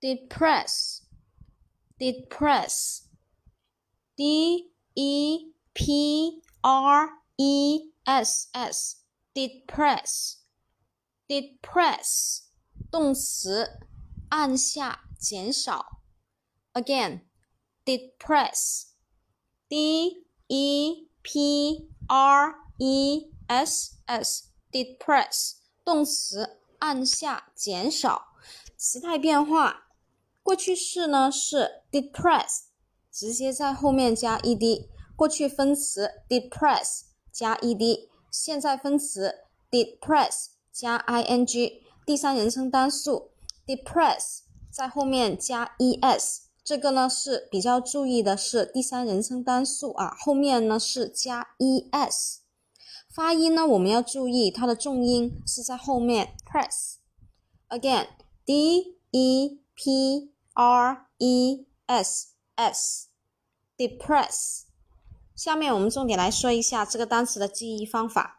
depress, depress, d e p r e s s, depress, depress，动词，按下，减少。Again, depress, d e p r e s s, depress，动词，按下，减少。时态变化。 过去式呢是 depress，直接在后面加 ed。过去分词 depress 加 ed，现在分词 depress 加 ing。第三人称单数 depress 在后面加 es，这个呢是比较注意的是第三人称单数啊，后面呢是加 es。发音呢我们要注意它的重音是在后面 press。Again d e p R E S S，depress。下面我们重点来说一下这个单词的记忆方法。